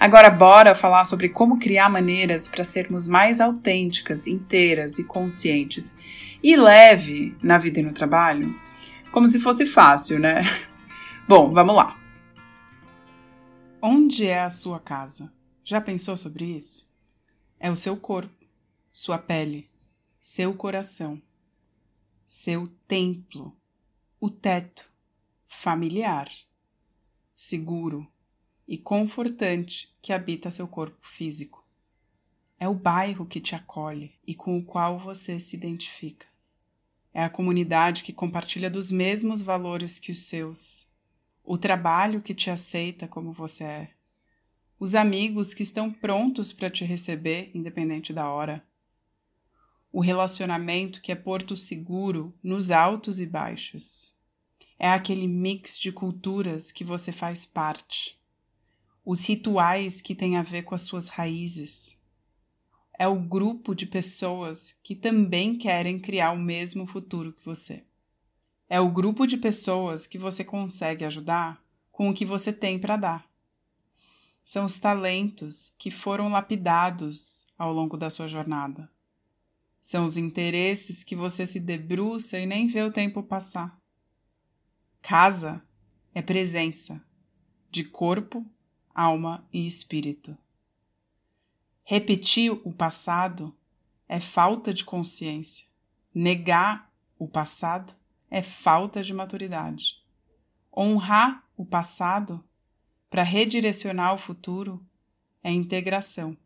Agora, bora falar sobre como criar maneiras para sermos mais autênticas, inteiras e conscientes e leve na vida e no trabalho? Como se fosse fácil, né? Bom, vamos lá. Onde é a sua casa? Já pensou sobre isso? É o seu corpo, sua pele, seu coração, seu templo, o teto familiar, seguro, e confortante que habita seu corpo físico. É o bairro que te acolhe e com o qual você se identifica. É a comunidade que compartilha dos mesmos valores que os seus. O trabalho que te aceita como você é. Os amigos que estão prontos para te receber, independente da hora. O relacionamento que é porto seguro nos altos e baixos. É aquele mix de culturas que você faz parte os rituais que têm a ver com as suas raízes. É o grupo de pessoas que também querem criar o mesmo futuro que você. É o grupo de pessoas que você consegue ajudar com o que você tem para dar. São os talentos que foram lapidados ao longo da sua jornada. São os interesses que você se debruça e nem vê o tempo passar. Casa é presença de corpo alma e espírito. Repetir o passado é falta de consciência. Negar o passado é falta de maturidade. Honrar o passado para redirecionar o futuro é integração.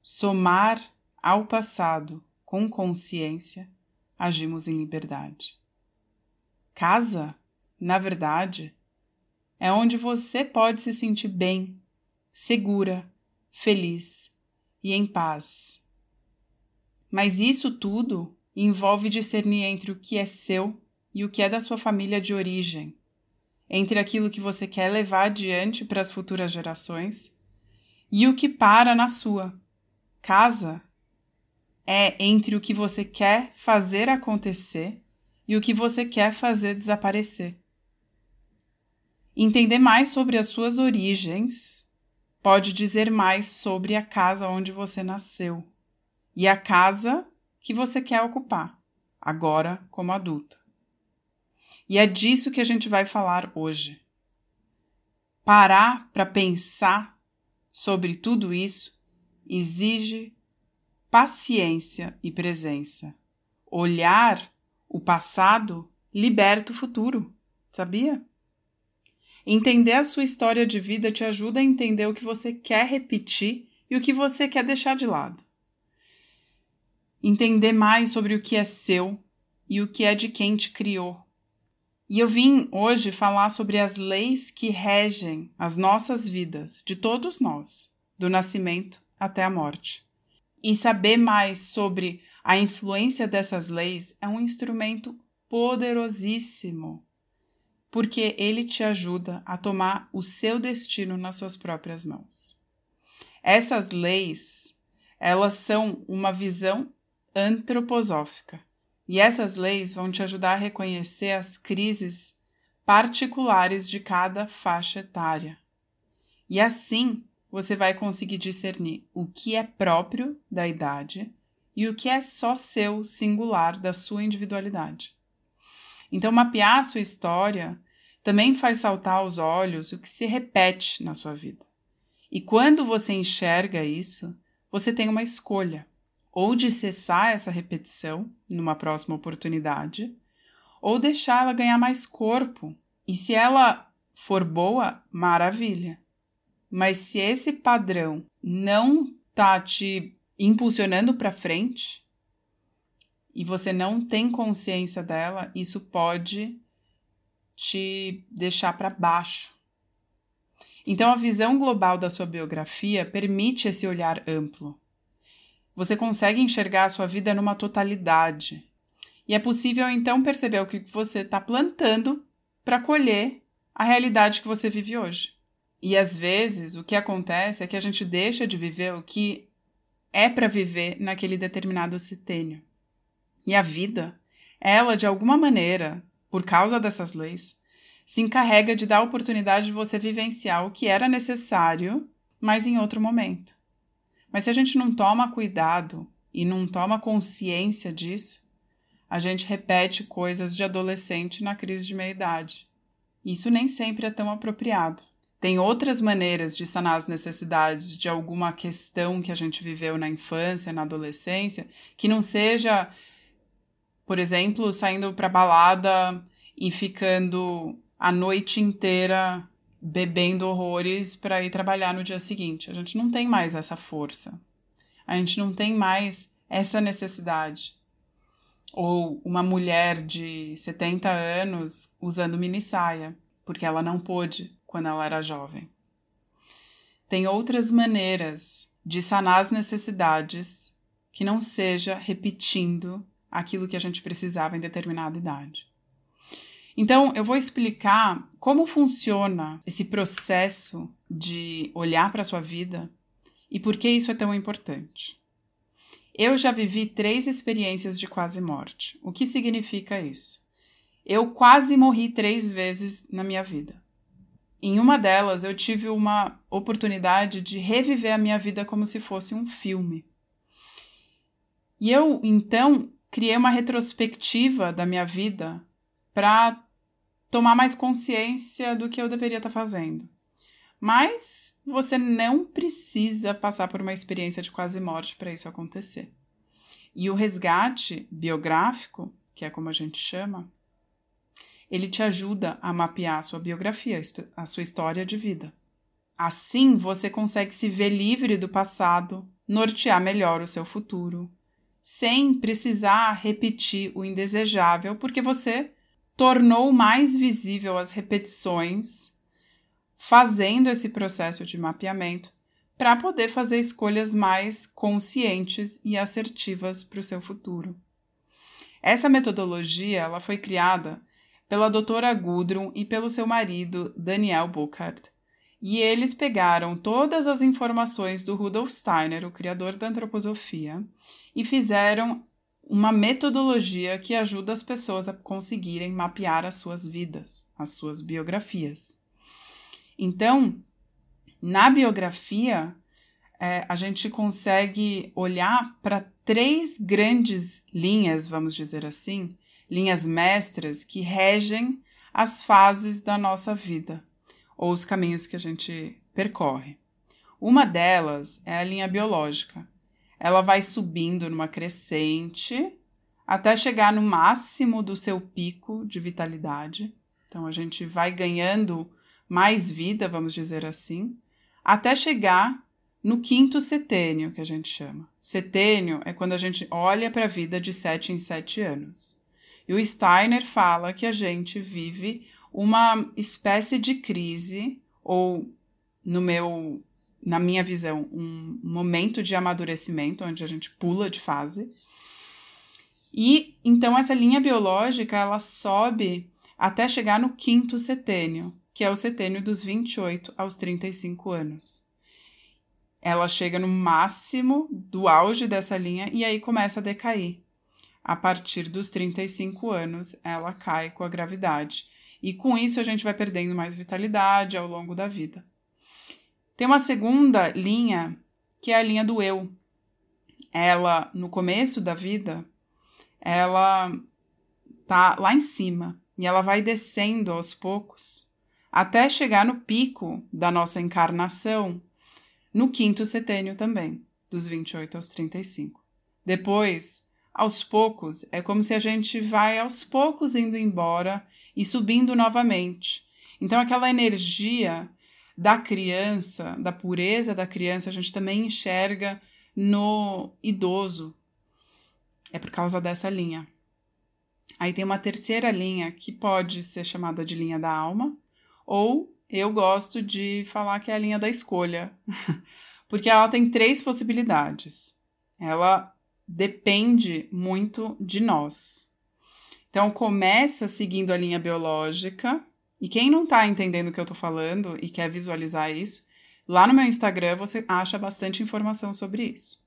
Somar ao passado com consciência, agimos em liberdade. Casa, na verdade, é onde você pode se sentir bem, segura, feliz e em paz. Mas isso tudo envolve discernir entre o que é seu e o que é da sua família de origem, entre aquilo que você quer levar adiante para as futuras gerações e o que para na sua. Casa é entre o que você quer fazer acontecer e o que você quer fazer desaparecer. Entender mais sobre as suas origens pode dizer mais sobre a casa onde você nasceu e a casa que você quer ocupar, agora como adulta. E é disso que a gente vai falar hoje. Parar para pensar sobre tudo isso exige paciência e presença. Olhar o passado liberta o futuro, sabia? Entender a sua história de vida te ajuda a entender o que você quer repetir e o que você quer deixar de lado. Entender mais sobre o que é seu e o que é de quem te criou. E eu vim hoje falar sobre as leis que regem as nossas vidas, de todos nós, do nascimento até a morte. E saber mais sobre a influência dessas leis é um instrumento poderosíssimo porque ele te ajuda a tomar o seu destino nas suas próprias mãos. Essas leis, elas são uma visão antroposófica, e essas leis vão te ajudar a reconhecer as crises particulares de cada faixa etária. E assim, você vai conseguir discernir o que é próprio da idade e o que é só seu, singular, da sua individualidade. Então, mapear a sua história também faz saltar aos olhos o que se repete na sua vida. E quando você enxerga isso, você tem uma escolha: ou de cessar essa repetição numa próxima oportunidade, ou deixar ela ganhar mais corpo. E se ela for boa, maravilha. Mas se esse padrão não tá te impulsionando para frente e você não tem consciência dela, isso pode te deixar para baixo. Então, a visão global da sua biografia permite esse olhar amplo. Você consegue enxergar a sua vida numa totalidade. E é possível então perceber o que você está plantando para colher a realidade que você vive hoje. E às vezes o que acontece é que a gente deixa de viver o que é para viver naquele determinado setênio. E a vida, ela de alguma maneira, por causa dessas leis, se encarrega de dar a oportunidade de você vivenciar o que era necessário, mas em outro momento. Mas se a gente não toma cuidado e não toma consciência disso, a gente repete coisas de adolescente na crise de meia-idade. Isso nem sempre é tão apropriado. Tem outras maneiras de sanar as necessidades de alguma questão que a gente viveu na infância, na adolescência, que não seja, por exemplo, saindo para balada e ficando a noite inteira bebendo horrores para ir trabalhar no dia seguinte. A gente não tem mais essa força. A gente não tem mais essa necessidade. Ou uma mulher de 70 anos usando mini saia, porque ela não pôde quando ela era jovem. Tem outras maneiras de sanar as necessidades que não seja repetindo aquilo que a gente precisava em determinada idade. Então, eu vou explicar como funciona esse processo de olhar para a sua vida e por que isso é tão importante. Eu já vivi três experiências de quase morte. O que significa isso? Eu quase morri três vezes na minha vida. Em uma delas, eu tive uma oportunidade de reviver a minha vida como se fosse um filme. E eu, então, criei uma retrospectiva da minha vida para tomar mais consciência do que eu deveria estar tá fazendo. Mas você não precisa passar por uma experiência de quase morte para isso acontecer. E o resgate biográfico, que é como a gente chama, ele te ajuda a mapear a sua biografia, a sua história de vida. Assim, você consegue se ver livre do passado, nortear melhor o seu futuro, sem precisar repetir o indesejável, porque você tornou mais visível as repetições, fazendo esse processo de mapeamento para poder fazer escolhas mais conscientes e assertivas para o seu futuro. Essa metodologia ela foi criada pela doutora Gudrun e pelo seu marido Daniel Burkhardt. E eles pegaram todas as informações do Rudolf Steiner, o criador da antroposofia, e fizeram uma metodologia que ajuda as pessoas a conseguirem mapear as suas vidas, as suas biografias. Então, na biografia, é, a gente consegue olhar para três grandes linhas, vamos dizer assim, linhas mestras que regem as fases da nossa vida ou os caminhos que a gente percorre. Uma delas é a linha biológica. Ela vai subindo numa crescente até chegar no máximo do seu pico de vitalidade. Então a gente vai ganhando mais vida, vamos dizer assim, até chegar no quinto setênio, que a gente chama. Setênio é quando a gente olha para a vida de sete em sete anos. E o Steiner fala que a gente vive uma espécie de crise, ou no meu, na minha visão, um momento de amadurecimento, onde a gente pula de fase. E então essa linha biológica ela sobe até chegar no quinto setênio, que é o setênio dos 28 aos 35 anos. Ela chega no máximo do auge dessa linha e aí começa a decair a partir dos 35 anos, ela cai com a gravidade. E com isso a gente vai perdendo mais vitalidade ao longo da vida. Tem uma segunda linha, que é a linha do eu. Ela, no começo da vida, ela tá lá em cima e ela vai descendo aos poucos até chegar no pico da nossa encarnação, no quinto setênio também, dos 28 aos 35. Depois, aos poucos, é como se a gente vai aos poucos indo embora e subindo novamente. Então, aquela energia da criança, da pureza da criança, a gente também enxerga no idoso. É por causa dessa linha. Aí tem uma terceira linha que pode ser chamada de linha da alma, ou eu gosto de falar que é a linha da escolha, porque ela tem três possibilidades. Ela depende muito de nós. Então, começa seguindo a linha biológica, e quem não está entendendo o que eu estou falando e quer visualizar isso, lá no meu Instagram você acha bastante informação sobre isso.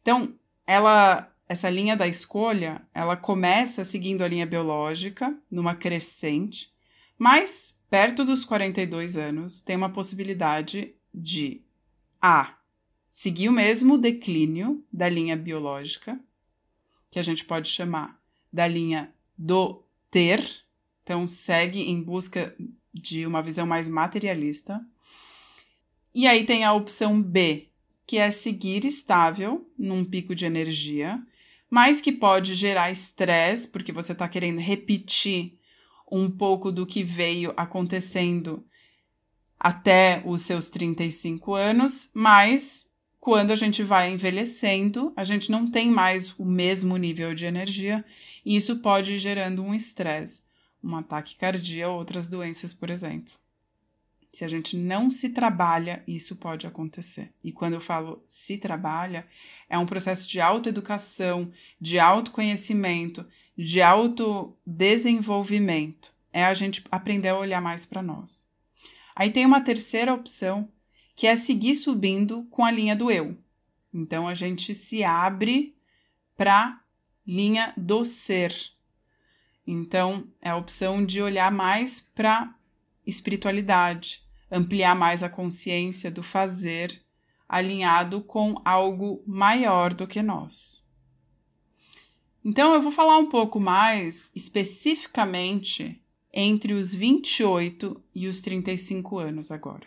Então, ela essa linha da escolha, ela começa seguindo a linha biológica, numa crescente, mas perto dos 42 anos tem uma possibilidade de A. Seguir o mesmo declínio da linha biológica, que a gente pode chamar da linha do ter, então segue em busca de uma visão mais materialista. E aí tem a opção B, que é seguir estável num pico de energia, mas que pode gerar estresse, porque você está querendo repetir um pouco do que veio acontecendo até os seus 35 anos, mas quando a gente vai envelhecendo, a gente não tem mais o mesmo nível de energia e isso pode ir gerando um estresse, um ataque cardíaco ou outras doenças, por exemplo. Se a gente não se trabalha, isso pode acontecer. E quando eu falo se trabalha, é um processo de autoeducação, de autoconhecimento, de autodesenvolvimento. É a gente aprender a olhar mais para nós. Aí tem uma terceira opção, que é seguir subindo com a linha do eu. Então a gente se abre para linha do ser. Então é a opção de olhar mais para espiritualidade, ampliar mais a consciência do fazer, alinhado com algo maior do que nós. Então, eu vou falar um pouco mais especificamente entre os 28 e os 35 anos agora,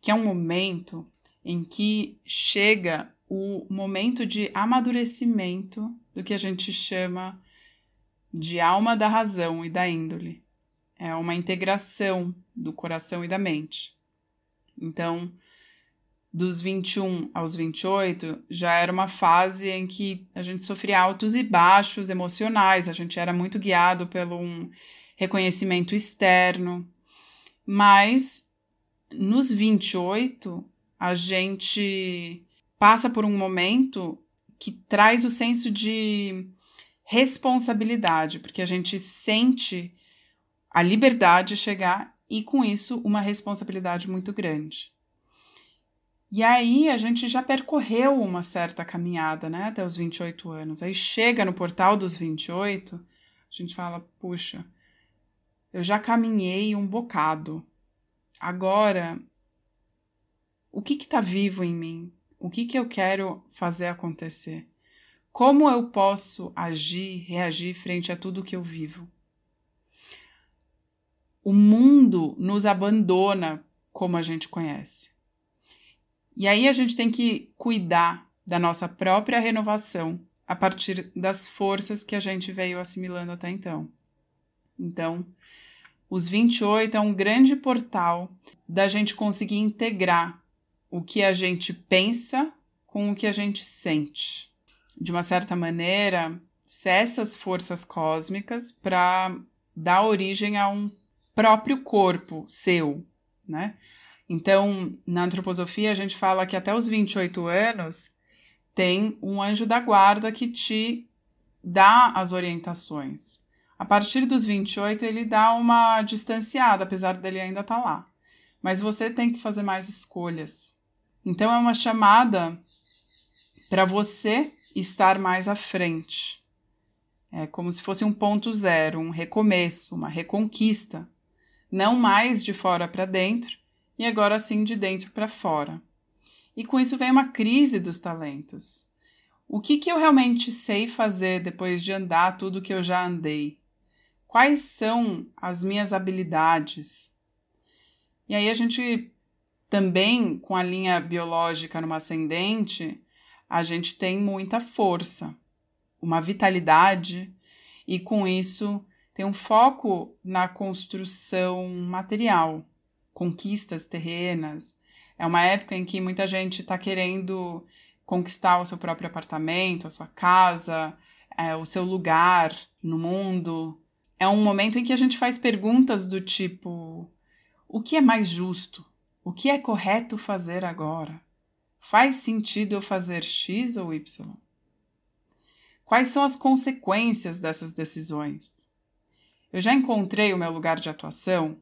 que é um momento em que chega o momento de amadurecimento do que a gente chama de alma da razão e da índole é uma integração do coração e da mente. Então, dos 21 aos 28, já era uma fase em que a gente sofria altos e baixos emocionais, a gente era muito guiado pelo um reconhecimento externo. Mas nos 28, a gente passa por um momento que traz o senso de responsabilidade, porque a gente sente a liberdade chegar e, com isso, uma responsabilidade muito grande. E aí a gente já percorreu uma certa caminhada, né, até os 28 anos. Aí chega no portal dos 28, a gente fala: puxa, eu já caminhei um bocado. Agora, o que está vivo em mim? O que, que eu quero fazer acontecer? Como eu posso agir, reagir frente a tudo que eu vivo? o mundo nos abandona como a gente conhece. E aí a gente tem que cuidar da nossa própria renovação a partir das forças que a gente veio assimilando até então. Então, os 28 é um grande portal da gente conseguir integrar o que a gente pensa com o que a gente sente. De uma certa maneira, cessa as forças cósmicas para dar origem a um próprio corpo seu, né? Então, na antroposofia, a gente fala que até os 28 anos tem um anjo da guarda que te dá as orientações. A partir dos 28, ele dá uma distanciada, apesar dele ainda estar tá lá. Mas você tem que fazer mais escolhas. Então, é uma chamada para você estar mais à frente. É como se fosse um ponto zero, um recomeço, uma reconquista não mais de fora para dentro, e agora sim de dentro para fora. E com isso vem uma crise dos talentos. O que, que eu realmente sei fazer depois de andar tudo que eu já andei? Quais são as minhas habilidades? E aí a gente também, com a linha biológica no ascendente, a gente tem muita força, uma vitalidade, e com isso tem um foco na construção material, conquistas terrenas. É uma época em que muita gente está querendo conquistar o seu próprio apartamento, a sua casa, é, o seu lugar no mundo. É um momento em que a gente faz perguntas do tipo: o que é mais justo? O que é correto fazer agora? Faz sentido eu fazer X ou Y? Quais são as consequências dessas decisões? Eu já encontrei o meu lugar de atuação?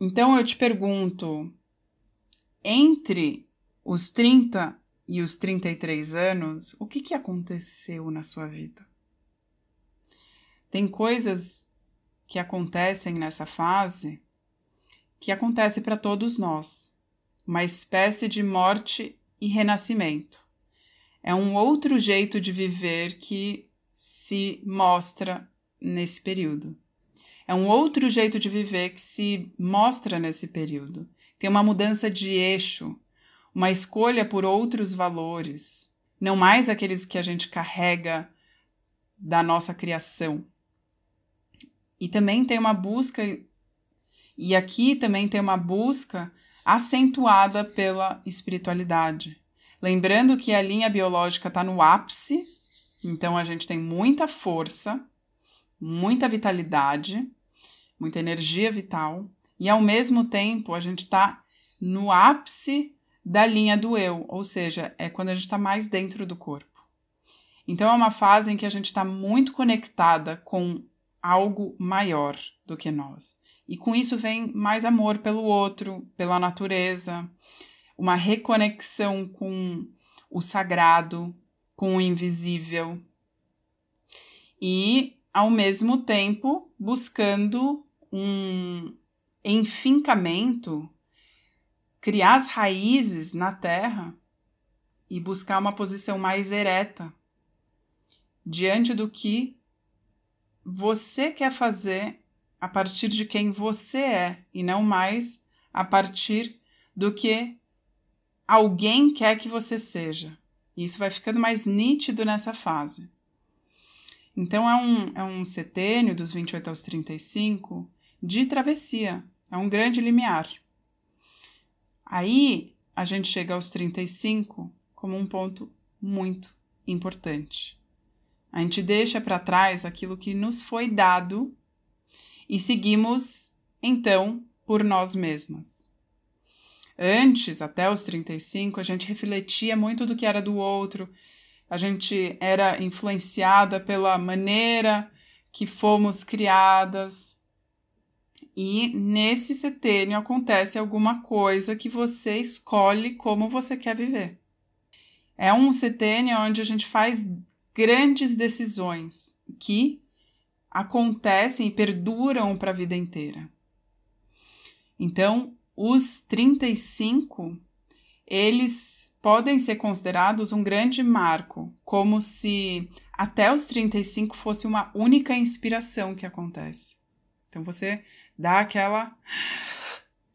Então eu te pergunto: entre os 30 e os 33 anos, o que, que aconteceu na sua vida? Tem coisas que acontecem nessa fase que acontece para todos nós, uma espécie de morte e renascimento. É um outro jeito de viver que se mostra nesse período. É um outro jeito de viver que se mostra nesse período. Tem uma mudança de eixo, uma escolha por outros valores, não mais aqueles que a gente carrega da nossa criação. E também tem uma busca, e aqui também tem uma busca acentuada pela espiritualidade. Lembrando que a linha biológica está no ápice, então a gente tem muita força, muita vitalidade, muita energia vital, e ao mesmo tempo a gente está no ápice da linha do eu, ou seja, é quando a gente está mais dentro do corpo. Então é uma fase em que a gente está muito conectada com algo maior do que nós. E com isso vem mais amor pelo outro, pela natureza, uma reconexão com o sagrado, com o invisível. E, ao mesmo tempo, buscando um enfincamento, criar as raízes na terra e buscar uma posição mais ereta diante do que você quer fazer a partir de quem você é e não mais a partir do que alguém quer que você seja. E isso vai ficando mais nítido nessa fase. Então, é um, é um setênio dos 28 aos 35 de travessia, é um grande limiar. Aí, a gente chega aos 35 como um ponto muito importante. A gente deixa para trás aquilo que nos foi dado e seguimos, então, por nós mesmas. Antes, até os 35, a gente refletia muito do que era do outro, a gente era influenciada pela maneira que fomos criadas. E nesse setênio acontece alguma coisa que você escolhe como você quer viver. É um setênio onde a gente faz grandes decisões que acontecem e perduram para a vida inteira. Então, os 35, eles podem ser considerados um grande marco, como se até os 35 fosse uma única inspiração que acontece. Então você dá aquela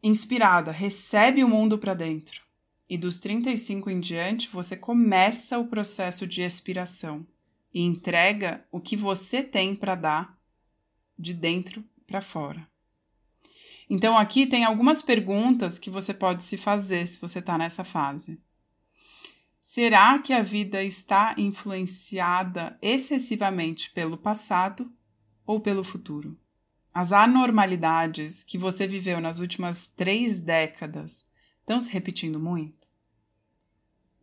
inspirada, recebe o mundo para dentro. E dos 35 em diante, você começa o processo de expiração e entrega o que você tem para dar de dentro para fora. Então, aqui tem algumas perguntas que você pode se fazer se você está nessa fase. Será que a vida está influenciada excessivamente pelo passado ou pelo futuro? As anormalidades que você viveu nas últimas três décadas estão se repetindo muito?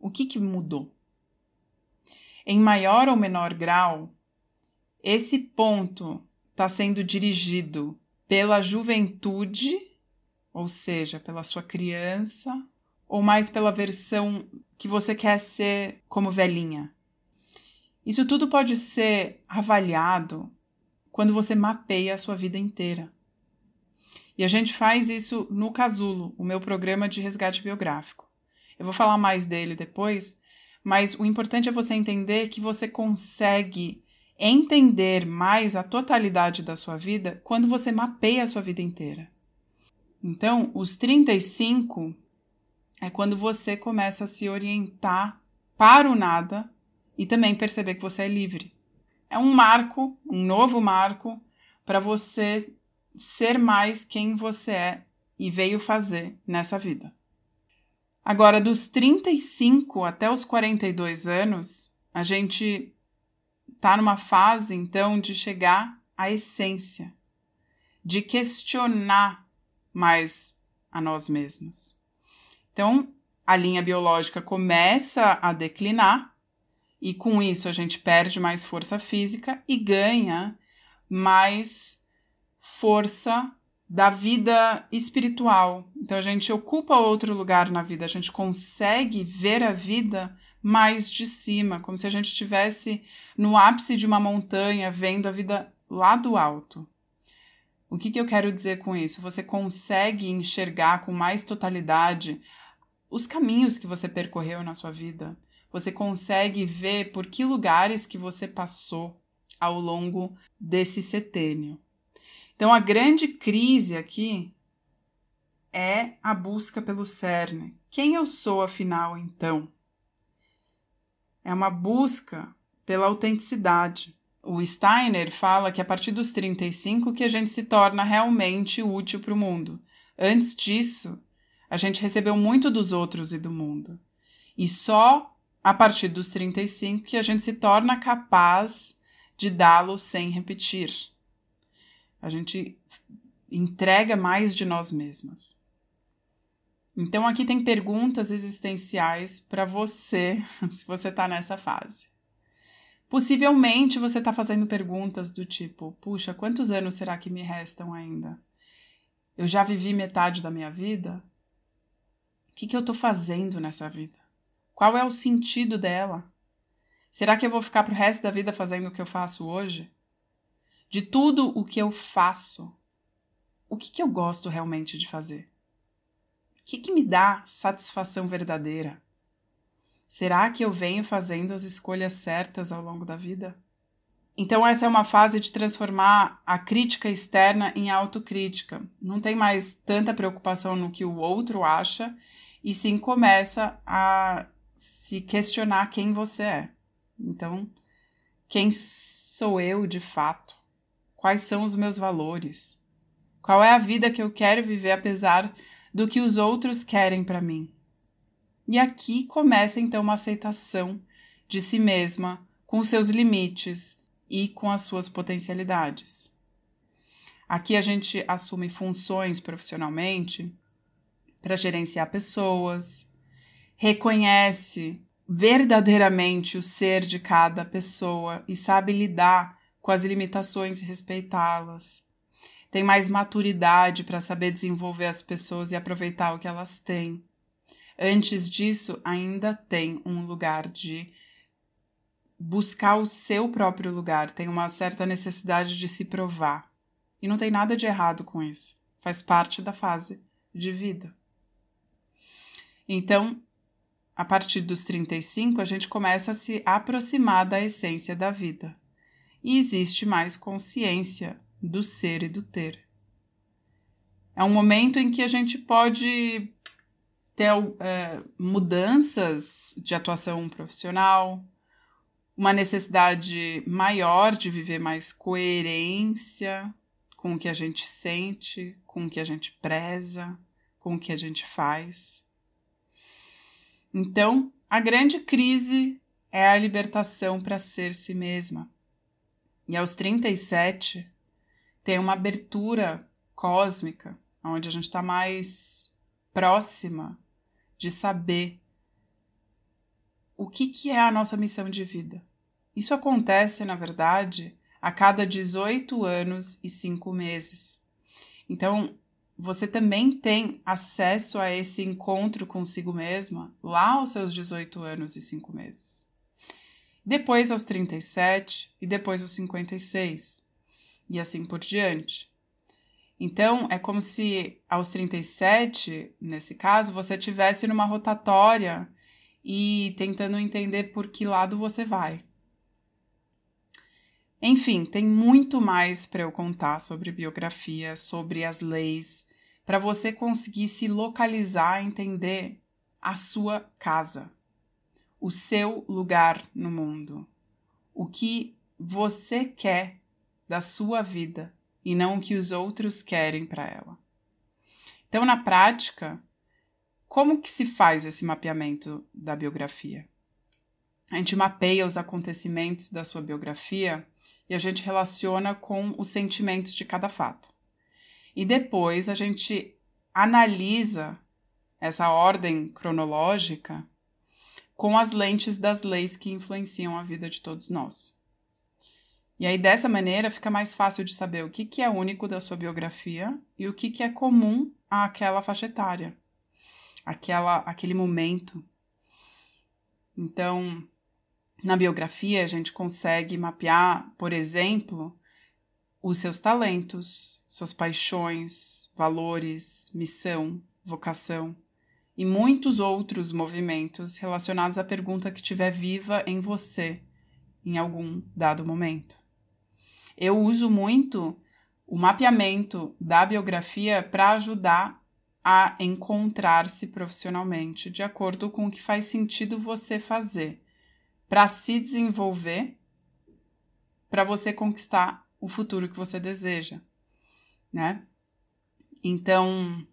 O que, que mudou? em maior ou menor grau, esse ponto está sendo dirigido pela juventude, ou seja, pela sua criança, ou mais pela versão que você quer ser como velhinha. Isso tudo pode ser avaliado quando você mapeia a sua vida inteira. E a gente faz isso no Casulo, o meu programa de resgate biográfico. Eu vou falar mais dele depois, mas o importante é você entender que você consegue entender mais a totalidade da sua vida quando você mapeia a sua vida inteira. Então, os 35 é quando você começa a se orientar para o nada e também perceber que você é livre. É um marco, um novo marco para você ser mais quem você é e veio fazer nessa vida. Agora, dos 35 até os 42 anos, a gente está numa fase, então, de chegar à essência, de questionar mais a nós mesmas. Então, a linha biológica começa a declinar e com isso a gente perde mais força física e ganha mais força da vida espiritual. Então a gente ocupa outro lugar na vida, a gente consegue ver a vida mais de cima, como se a gente estivesse no ápice de uma montanha vendo a vida lá do alto. O que, que eu quero dizer com isso? Você consegue enxergar com mais totalidade os caminhos que você percorreu na sua vida. Você consegue ver por que lugares que você passou ao longo desse setênio. Então, a grande crise aqui é a busca pelo cerne. Quem eu sou, afinal, então? É uma busca pela autenticidade. O Steiner fala que a partir dos 35 que a gente se torna realmente útil para o mundo. Antes disso, a gente recebeu muito dos outros e do mundo. E só a partir dos 35 que a gente se torna capaz de dá-lo sem repetir. A gente entrega mais de nós mesmas. Então, aqui tem perguntas existenciais para você, se você está nessa fase. Possivelmente você está fazendo perguntas do tipo: puxa, quantos anos será que me restam ainda? Eu já vivi metade da minha vida? O que, que eu estou fazendo nessa vida? Qual é o sentido dela? Será que eu vou ficar para o resto da vida fazendo o que eu faço hoje? De tudo o que eu faço, o que, que eu gosto realmente de fazer? O que, que me dá satisfação verdadeira? Será que eu venho fazendo as escolhas certas ao longo da vida? Então, essa é uma fase de transformar a crítica externa em autocrítica. Não tem mais tanta preocupação no que o outro acha, e sim começa a se questionar quem você é. Então, quem sou eu de fato? Quais são os meus valores? Qual é a vida que eu quero viver apesar do que os outros querem para mim? E aqui começa então uma aceitação de si mesma, com seus limites e com as suas potencialidades. Aqui a gente assume funções profissionalmente para gerenciar pessoas, reconhece verdadeiramente o ser de cada pessoa e sabe lidar com as limitações e respeitá-las. Tem mais maturidade para saber desenvolver as pessoas e aproveitar o que elas têm. Antes disso, ainda tem um lugar de buscar o seu próprio lugar, tem uma certa necessidade de se provar. E não tem nada de errado com isso. Faz parte da fase de vida. Então, a partir dos 35, a gente começa a se aproximar da essência da vida e existe mais consciência do ser e do ter. É um momento em que a gente pode ter é, mudanças de atuação profissional, uma necessidade maior de viver mais coerência com o que a gente sente, com o que a gente preza, com o que a gente faz. Então, a grande crise é a libertação para ser si mesma. E aos 37 tem uma abertura cósmica, onde a gente está mais próxima de saber o que, que é a nossa missão de vida. Isso acontece, na verdade, a cada 18 anos e 5 meses. Então, você também tem acesso a esse encontro consigo mesma lá aos seus 18 anos e 5 meses depois aos 37 e depois aos 56, e assim por diante. Então, é como se aos 37, nesse caso, você tivesse numa rotatória e tentando entender por que lado você vai. Enfim, tem muito mais para eu contar sobre biografia, sobre as leis, para você conseguir se localizar, entender a sua casa o seu lugar no mundo, o que você quer da sua vida e não o que os outros querem para ela. Então, na prática, como que se faz esse mapeamento da biografia? A gente mapeia os acontecimentos da sua biografia e a gente relaciona com os sentimentos de cada fato. E depois a gente analisa essa ordem cronológica com as lentes das leis que influenciam a vida de todos nós. E aí, dessa maneira, fica mais fácil de saber o que, que é único da sua biografia e o que, que é comum àquela faixa etária, aquela, aquele momento. Então, na biografia, a gente consegue mapear, por exemplo, os seus talentos, suas paixões, valores, missão, vocação e muitos outros movimentos relacionados à pergunta que estiver viva em você em algum dado momento. Eu uso muito o mapeamento da biografia para ajudar a encontrar-se profissionalmente, de acordo com o que faz sentido você fazer para se desenvolver, para você conquistar o futuro que você deseja, né? Então,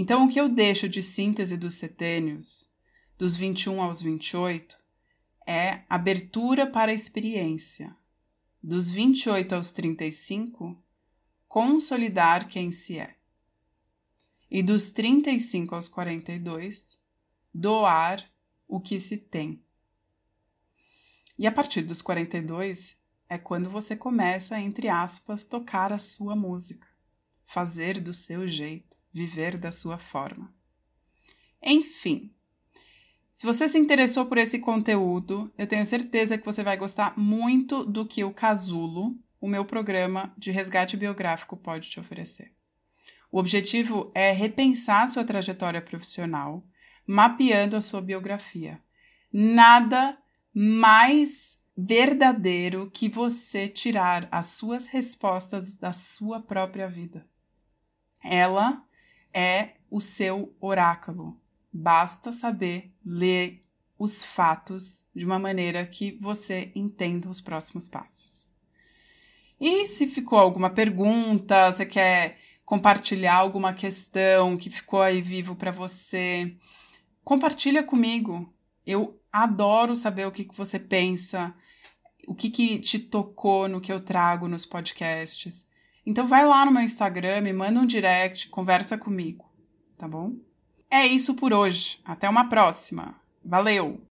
então o que eu deixo de síntese dos setênios, dos 21 aos 28, é abertura para a experiência. Dos 28 aos 35, consolidar quem se é. E dos 35 aos 42, doar o que se tem. E a partir dos 42 é quando você começa, entre aspas, tocar a sua música, fazer do seu jeito, viver da sua forma. Enfim, se você se interessou por esse conteúdo, eu tenho certeza que você vai gostar muito do que o Casulo, o meu programa de resgate biográfico, pode te oferecer. O objetivo é repensar sua trajetória profissional mapeando a sua biografia. Nada mais verdadeiro que você tirar as suas respostas da sua própria vida. Ela é o seu oráculo. Basta saber ler os fatos de uma maneira que você entenda os próximos passos. E se ficou alguma pergunta, você quer compartilhar alguma questão que ficou aí vivo para você, compartilha comigo. Eu adoro saber o que, que você pensa, o que, que te tocou no que eu trago nos podcasts. Então vai lá no meu Instagram, me manda um direct, conversa comigo, tá bom? É isso por hoje. Até uma próxima. Valeu!